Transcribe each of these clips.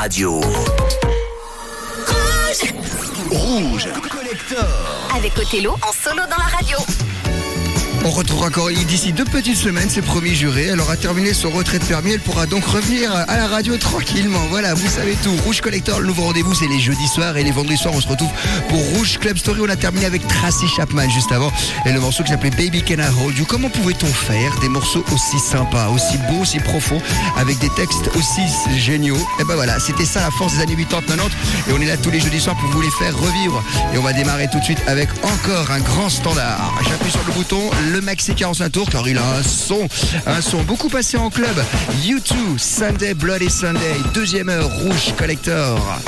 radio. Rouge. Collector. Avec Othello en solo dans la radio. On retrouvera encore d'ici deux petites semaines, c'est promis juré. Elle aura terminé son retrait de permis, elle pourra donc revenir à la radio tranquillement. Voilà, vous savez tout. Rouge Collector, le nouveau rendez-vous, c'est les jeudis soirs et les vendredis soirs, on se retrouve pour Rouge Club Story. On a terminé avec Tracy Chapman juste avant et le morceau qui s'appelait Baby Can I Hold You. Comment pouvait-on faire des morceaux aussi sympas, aussi beaux, aussi profonds, avec des textes aussi géniaux? Et ben voilà, c'était ça la force des années 80-90 et on est là tous les jeudis soirs pour vous les faire revivre. Et on va démarrer tout de suite avec encore un grand standard. J'appuie sur le bouton, le maxi 45 tours car il a un son, un son beaucoup passé en club. U2, Sunday Bloody Sunday, deuxième heure, Rouge Collector.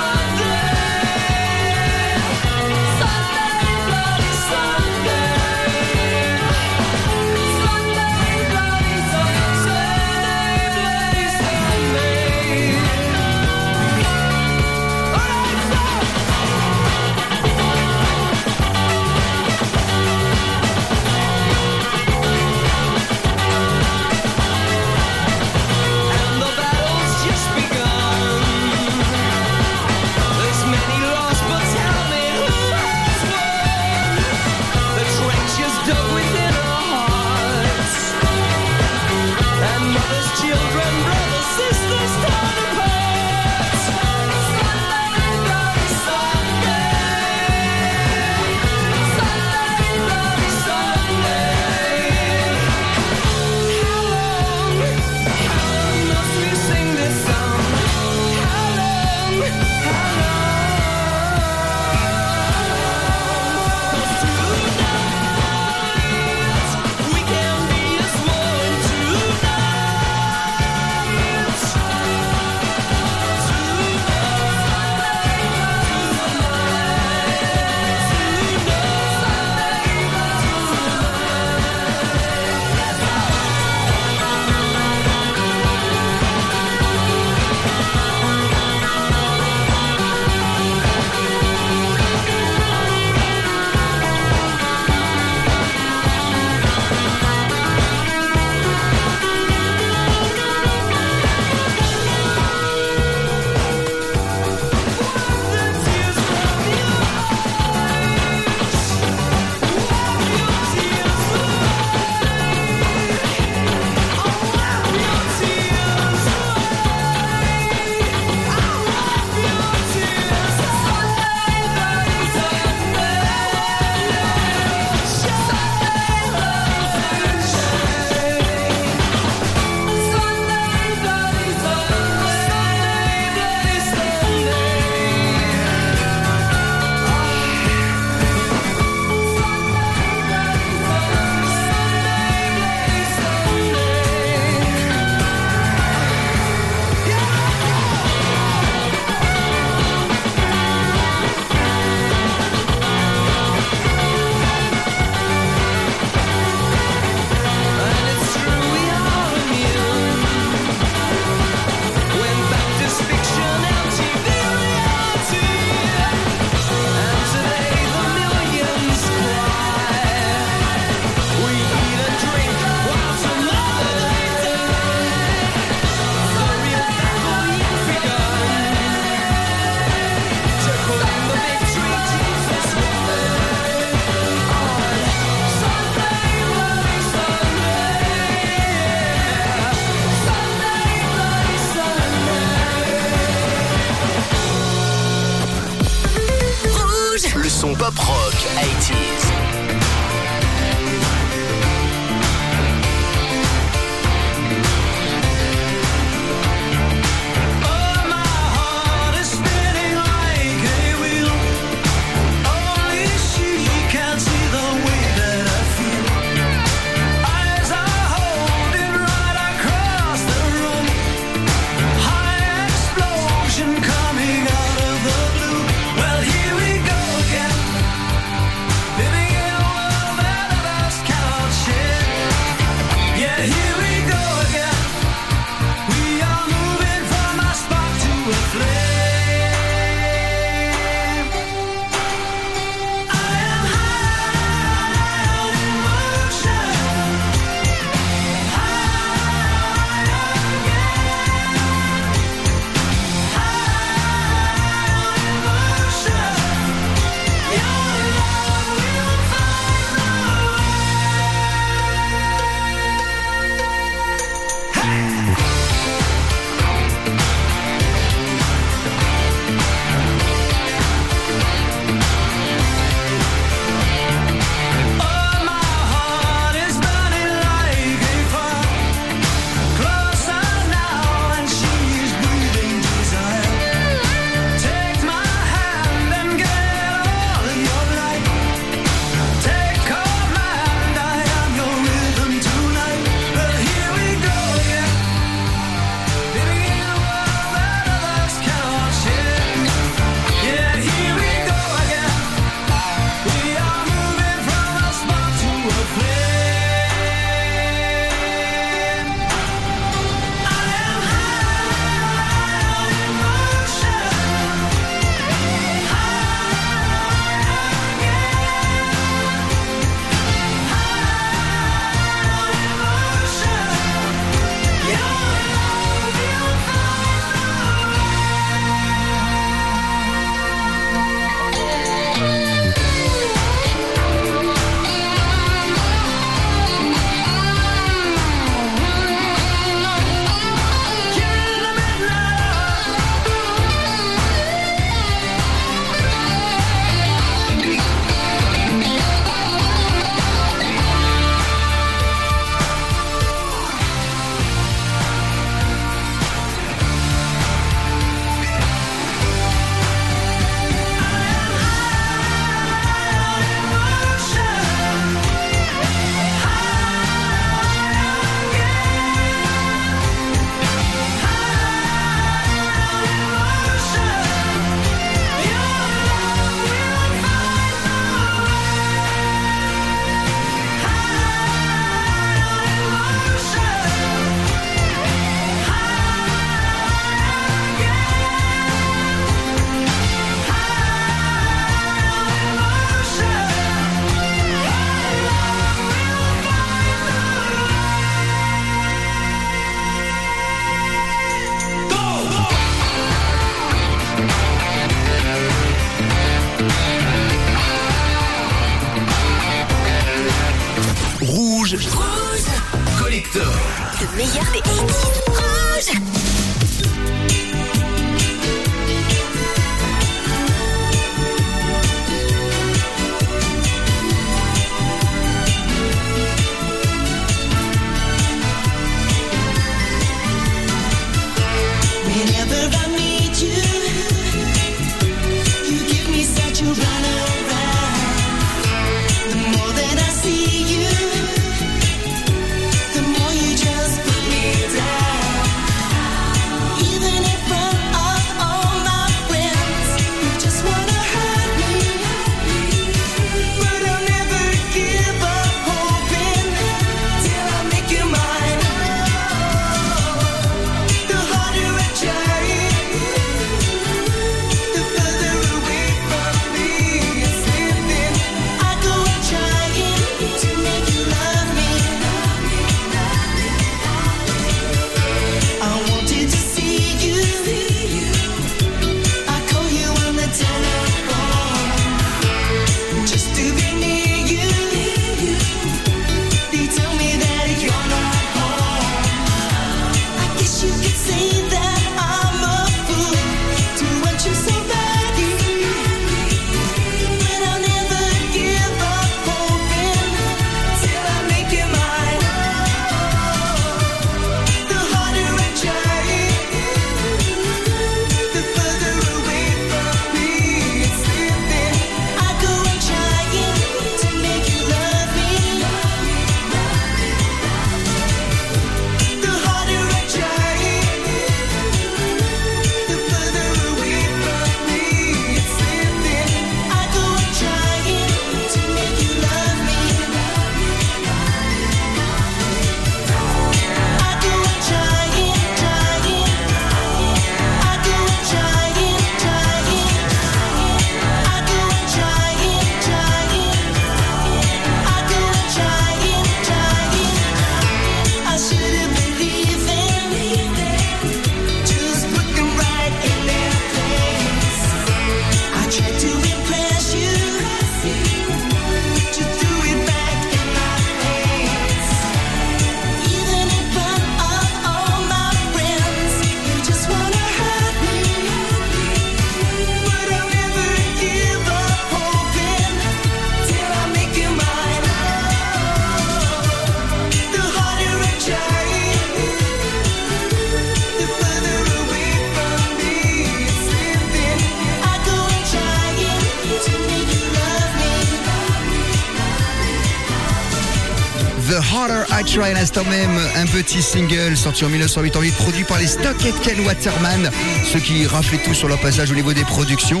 l'instant même, un petit single sorti en 1988, produit par les Stockhead Ken Waterman, ce qui raflaient tout sur leur passage au niveau des productions.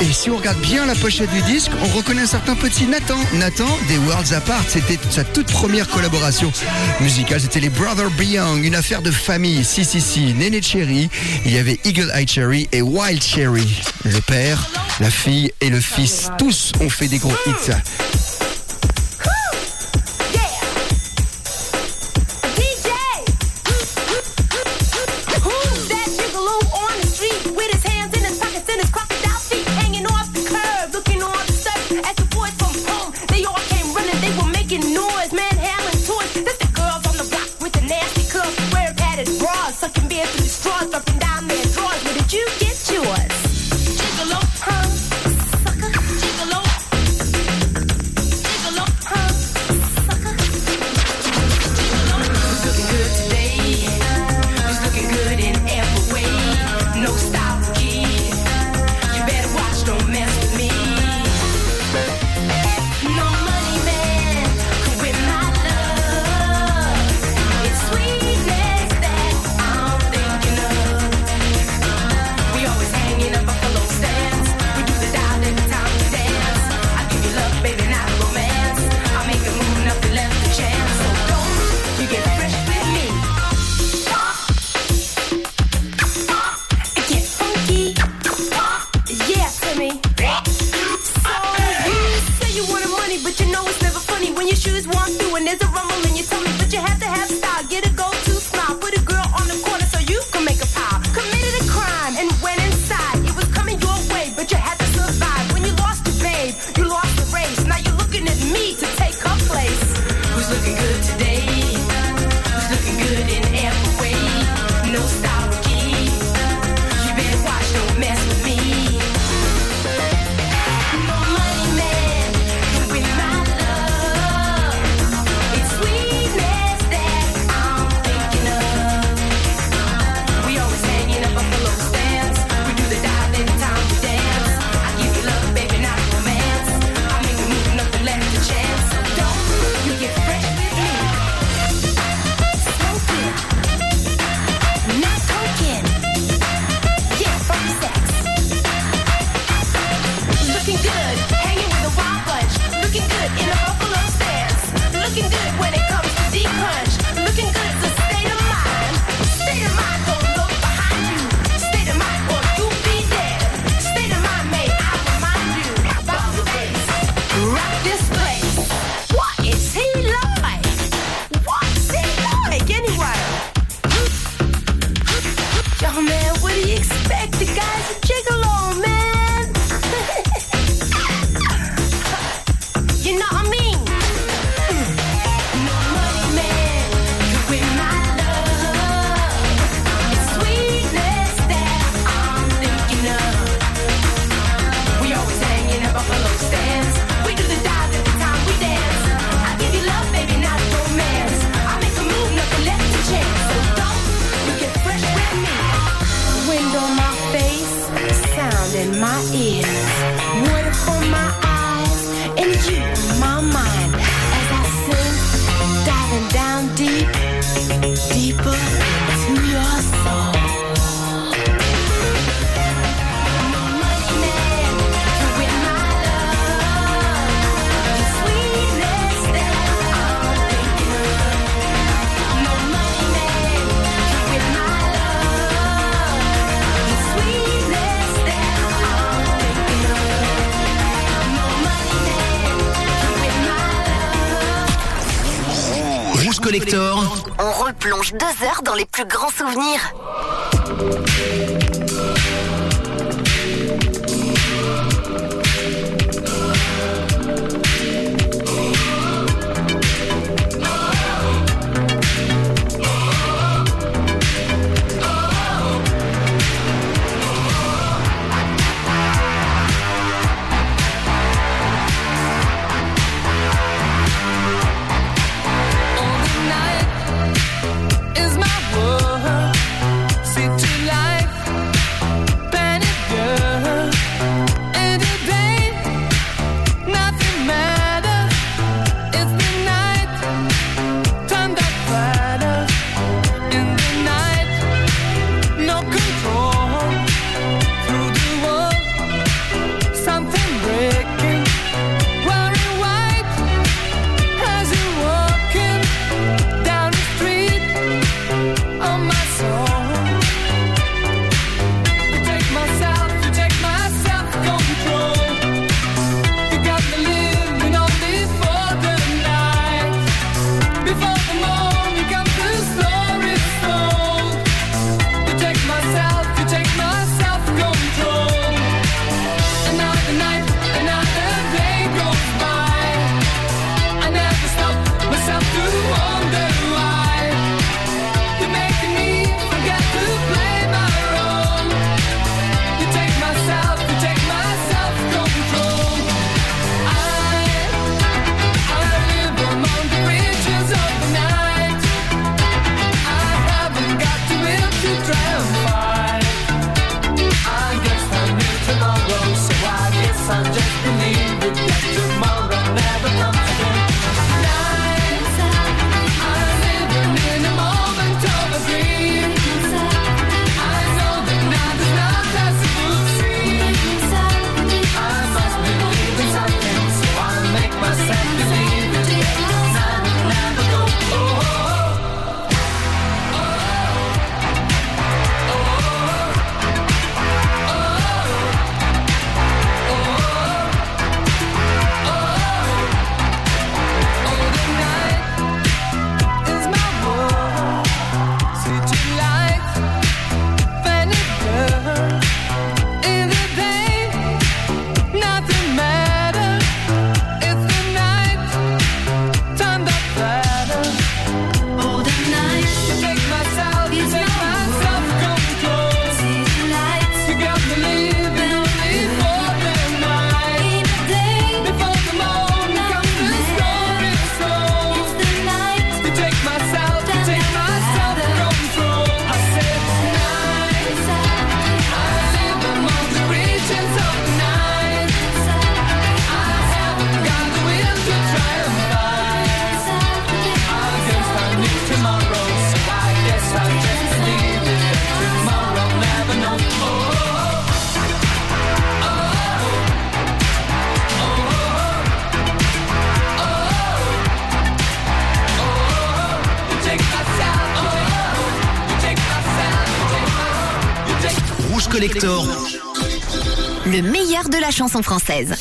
Et si on regarde bien la pochette du disque, on reconnaît un certain petit Nathan. Nathan des Worlds Apart, c'était sa toute première collaboration musicale, c'était les Brother Beyond, une affaire de famille. Si, si, si, Nene Cherry, il y avait Eagle Eye Cherry et Wild Cherry. Le père, la fille et le fils, tous ont fait des gros hits. deux heures dans les plus grands souvenirs. chanson française.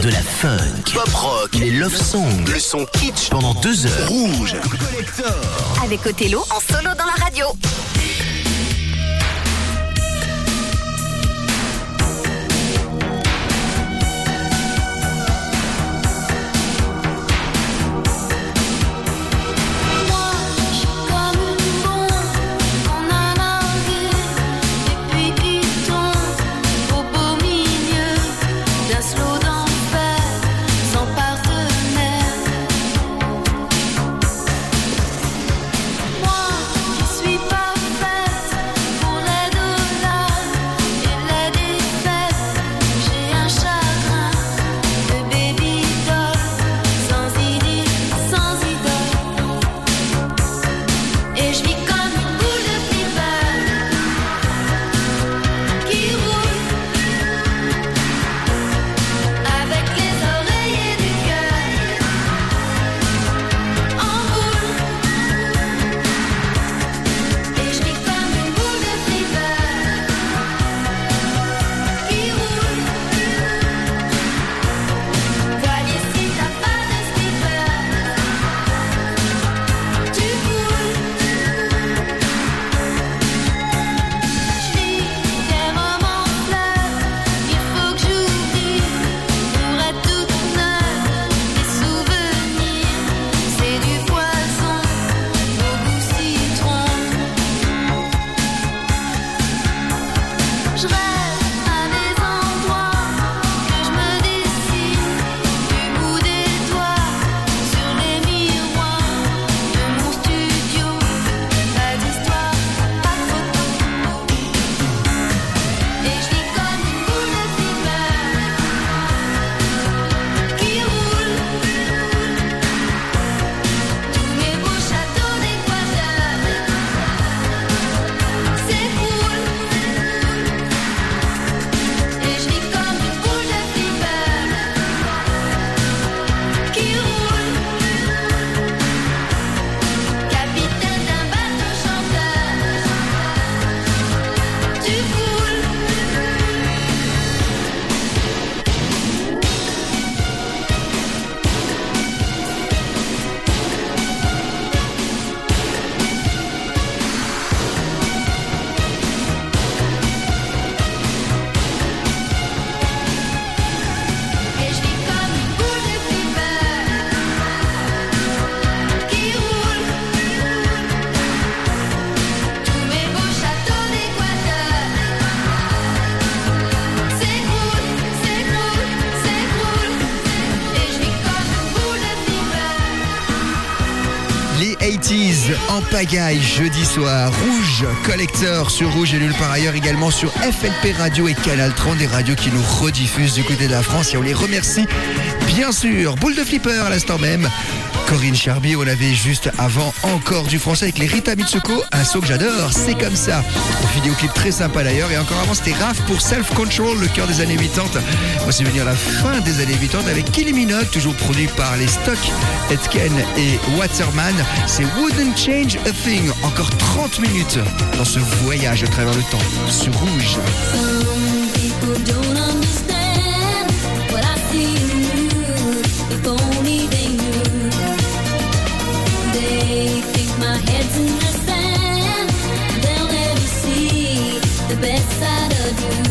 de la funk, pop rock, les love songs, le son kitsch pendant deux heures. Rouge, collector. Avec Othello en solo. Pagaille jeudi soir. Rouge collecteur sur Rouge et nulle par ailleurs également sur FLP Radio et Canal 30 des radios qui nous rediffusent du côté de la France et on les remercie bien sûr. Boule de flipper à l'instant même. Corinne Charby, On avait juste avant encore du français avec les Rita Mitsuko, un saut que j'adore, c'est comme ça. Vidéoclip très sympa d'ailleurs. Et encore avant, c'était Raph pour Self Control, le cœur des années 80. On s'est venu à la fin des années 80 avec Killy toujours produit par les Stock, Etken et Waterman. C'est Wouldn't Change a Thing. Encore 30 minutes dans ce voyage à travers le temps ce Rouge. the best side of you.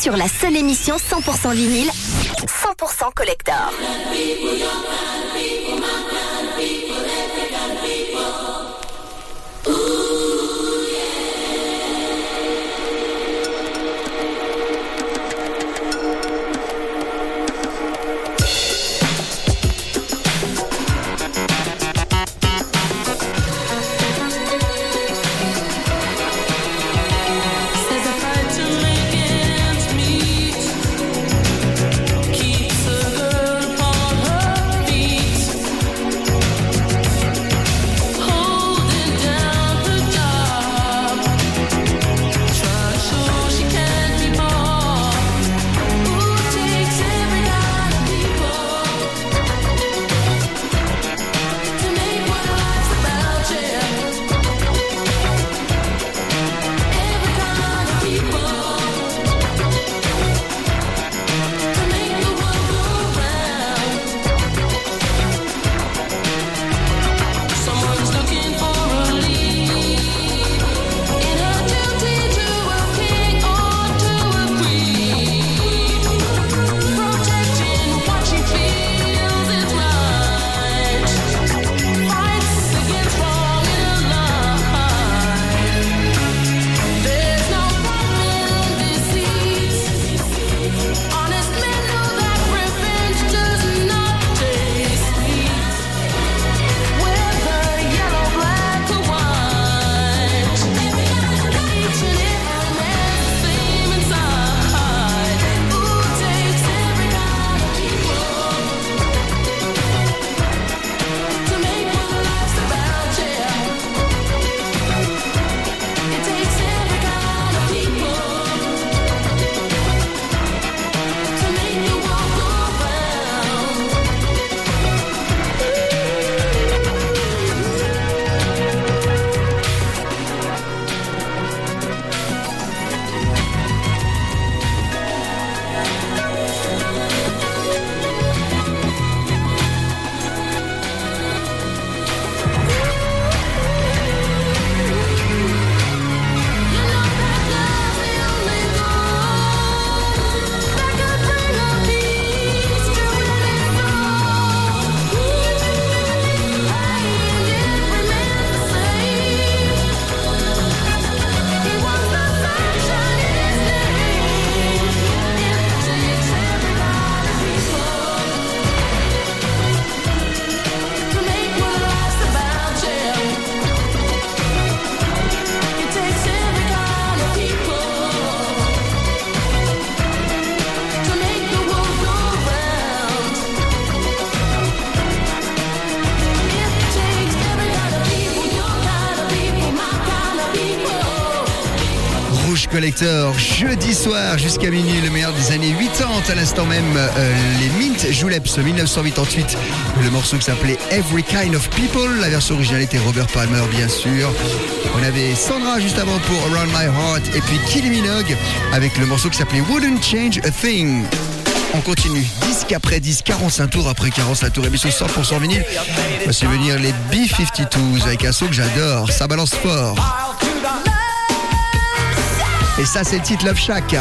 sur la seule émission 100% vinyle, 100% collector. jusqu'à minuit, le meilleur des années 80. À l'instant même, euh, les Mint Juleps 1988. Le morceau qui s'appelait Every Kind of People. La version originale était Robert Palmer, bien sûr. On avait Sandra juste avant pour Around My Heart. Et puis Kylie Minogue avec le morceau qui s'appelait Wouldn't Change a Thing. On continue, disque après 10, 45 tours après 45 tours, émission 100% vinyle. Voici venir les B-52s avec un son que j'adore, ça balance fort. Et ça, c'est le titre Love Shack.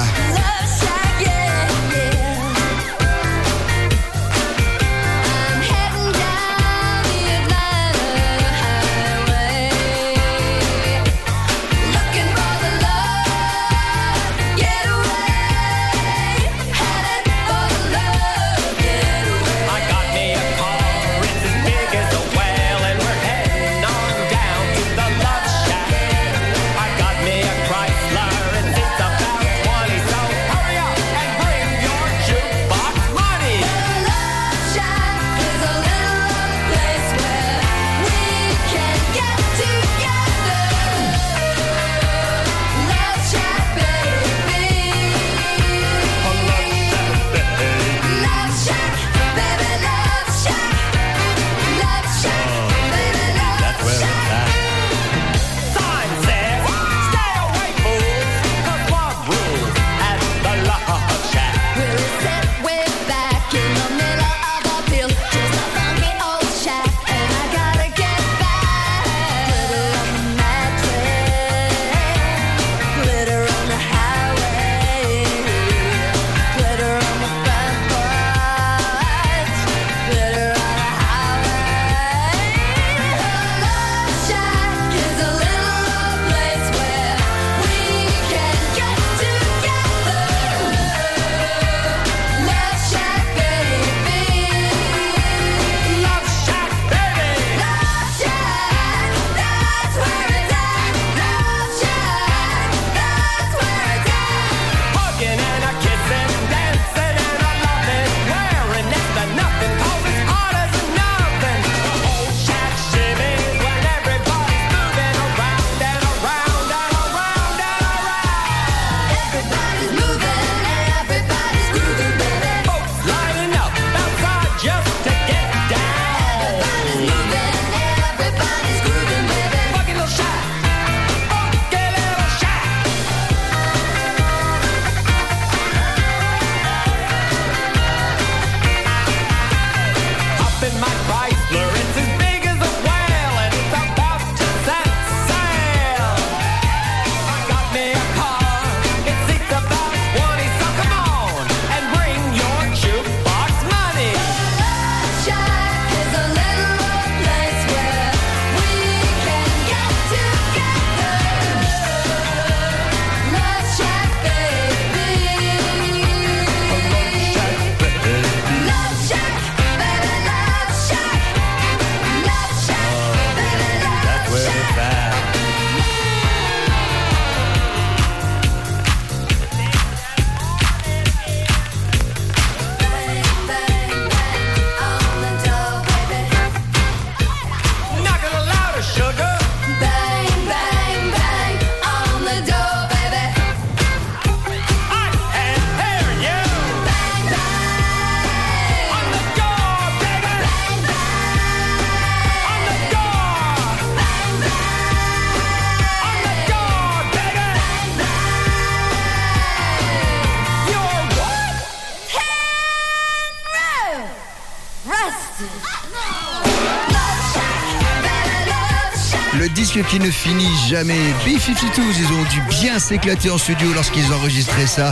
Jamais. B-52s, ils ont dû bien s'éclater en studio lorsqu'ils enregistraient ça.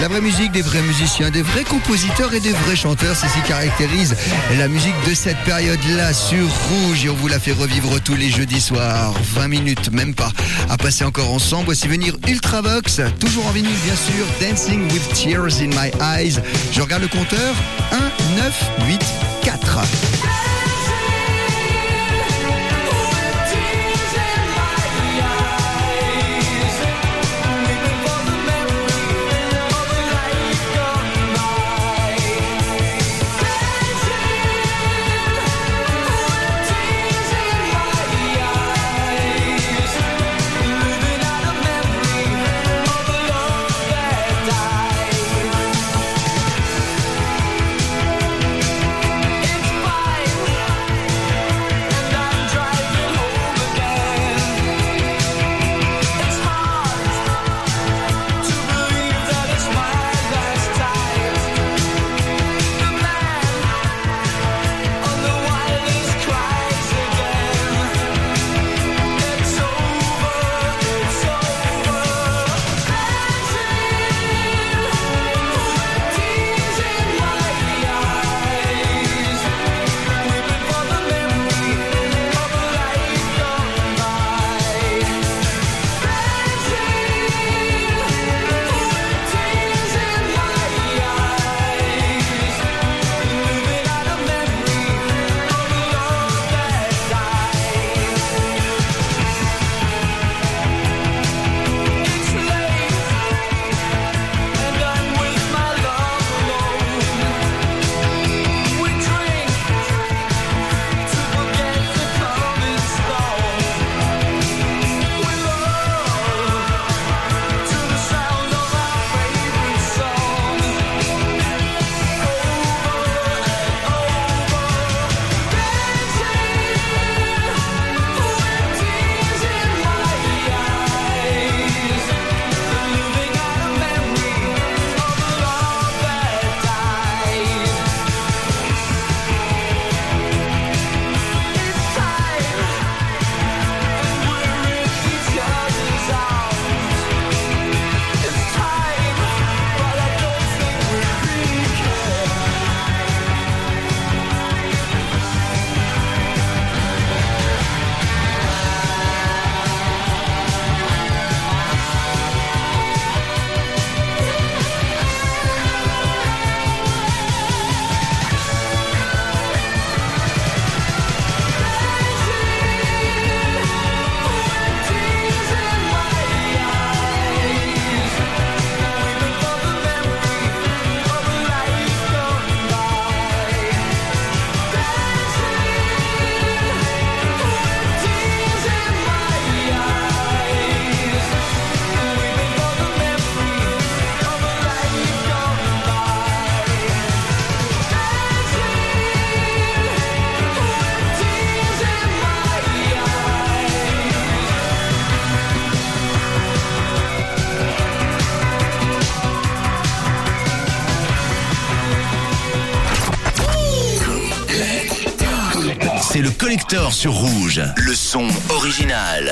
La vraie musique, des vrais musiciens, des vrais compositeurs et des vrais chanteurs, c'est ce qui caractérise la musique de cette période-là sur Rouge. Et on vous la fait revivre tous les jeudis soirs. 20 minutes, même pas, à passer encore ensemble. Voici venir Ultravox, toujours en vinyle bien sûr. Dancing with Tears in My Eyes. Je regarde le compteur. 1, 9, 8, 4. Rouge. Le son original.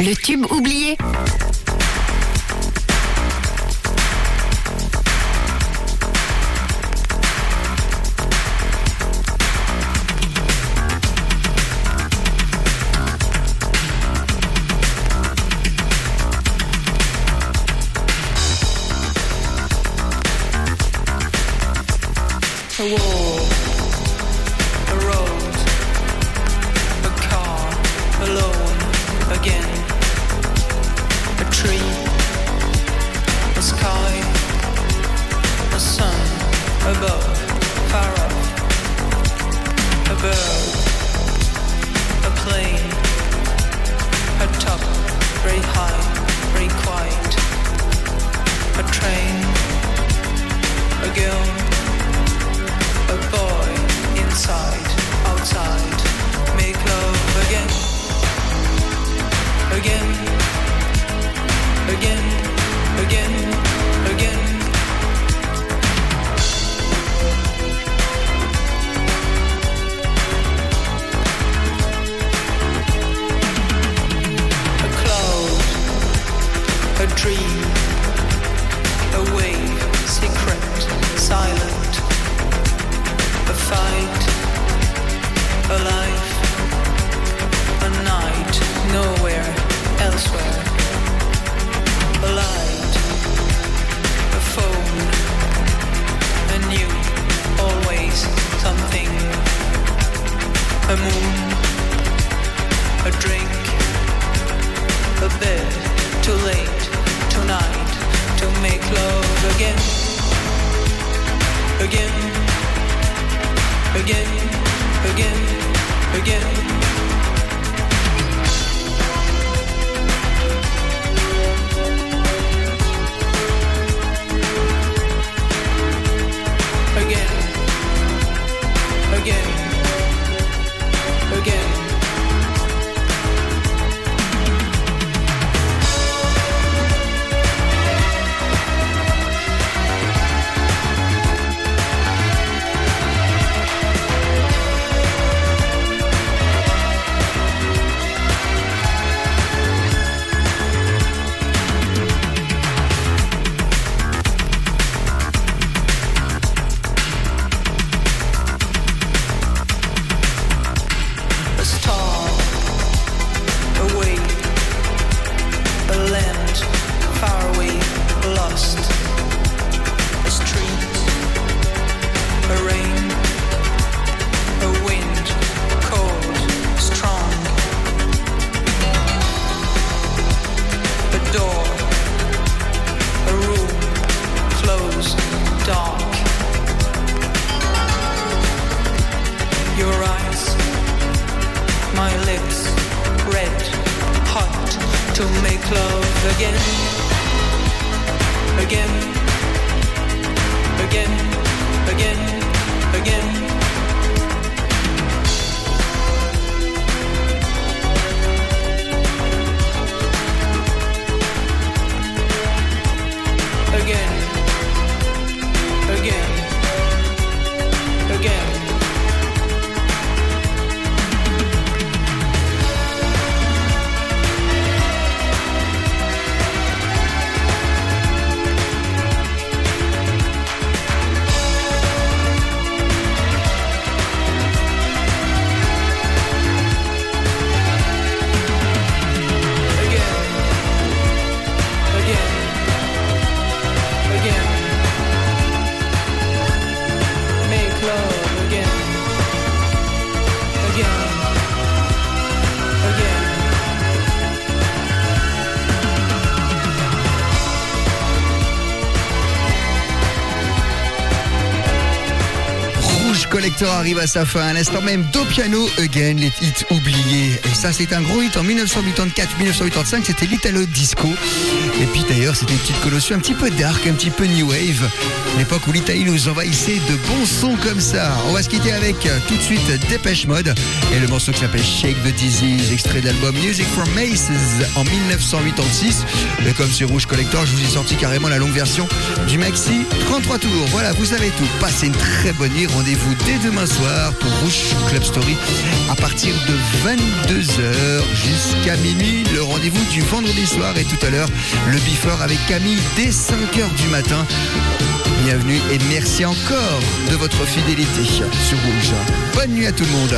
Le tube oublié. Very high, very quiet. A train, a girl a boy inside, outside, make love again, again, again, again, again. Dream, a wave, secret, silent. A fight, a life, a night, nowhere, elsewhere, a light, a phone, a new, always something, a moon, a drink, a bed, too late, tonight, to make love again, again. Again, again, again. Roberto. Arrive à sa fin. À l'instant même, Do Piano Again, les hits oubliés. Et ça, c'est un gros hit en 1984-1985. C'était l'Italo Disco. Et puis d'ailleurs, c'était une petite coloration un petit peu dark, un petit peu new wave. L'époque où l'Italie nous envahissait de bons sons comme ça. On va se quitter avec euh, tout de suite Dépêche Mode et le morceau qui s'appelle Shake the Disease, extrait d'album Music from Maces en 1986. Mais comme c'est Rouge Collector, je vous ai sorti carrément la longue version du maxi 33 tours. Voilà, vous savez tout. Passez une très bonne nuit. Rendez-vous dès demain soir pour Rouge Club Story à partir de 22h jusqu'à minuit. Le rendez-vous du vendredi soir et tout à l'heure le before avec Camille dès 5h du matin. Bienvenue et merci encore de votre fidélité sur Rouge. Bonne nuit à tout le monde.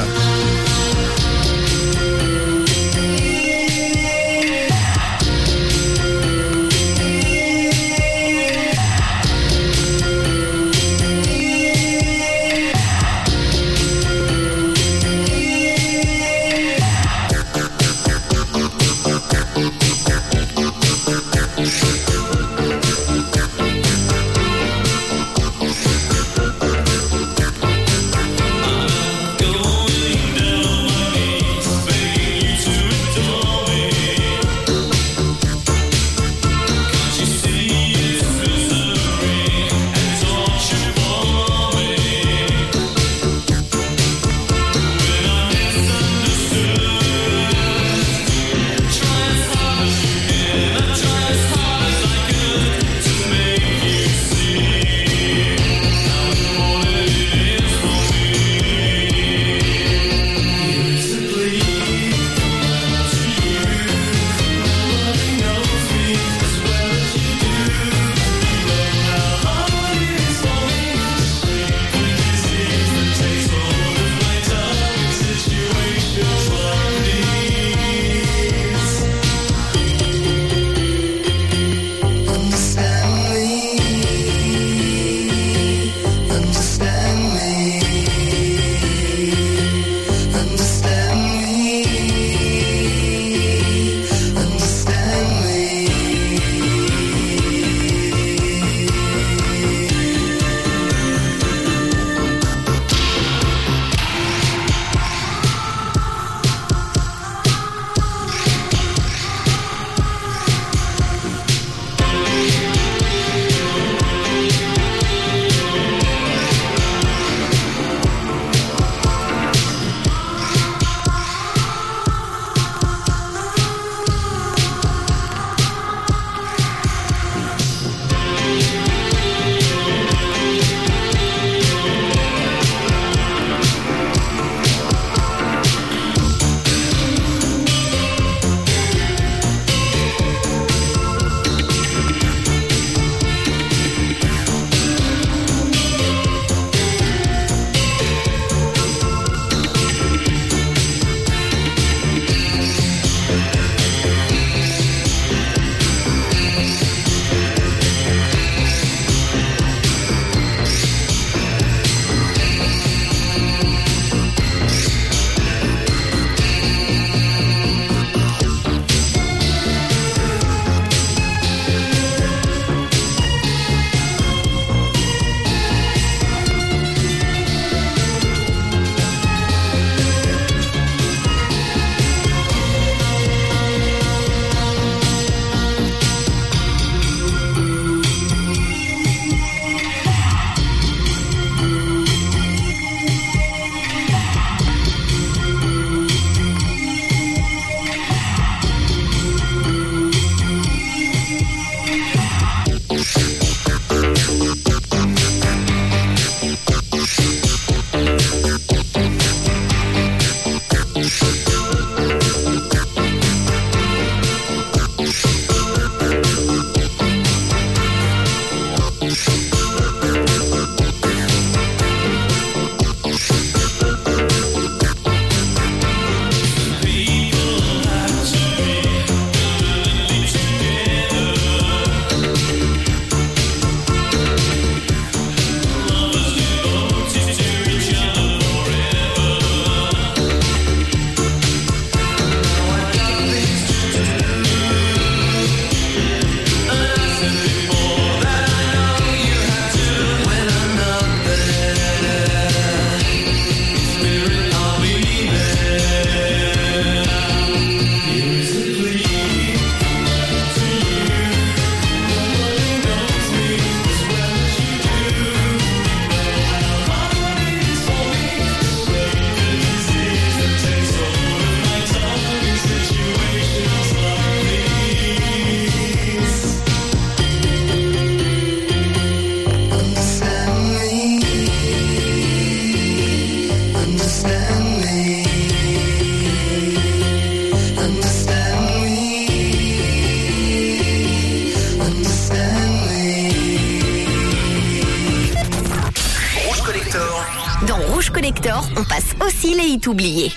Collector, on passe aussi les hits oubliés.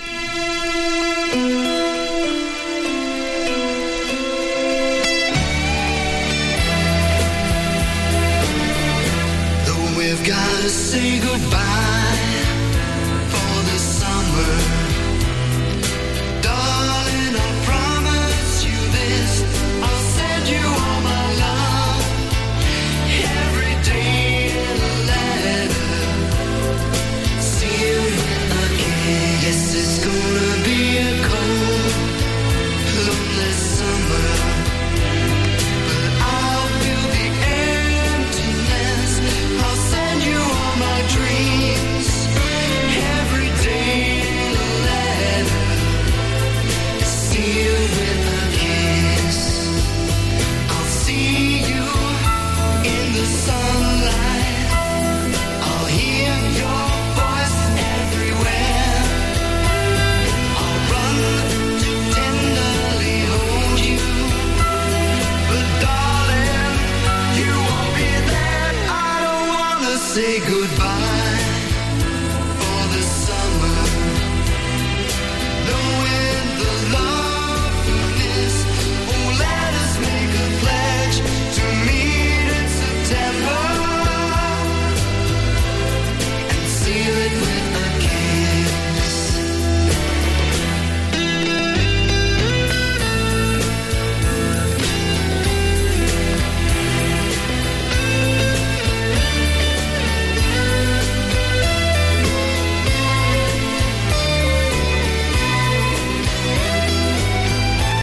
Though we've gotta say goodbye say goodbye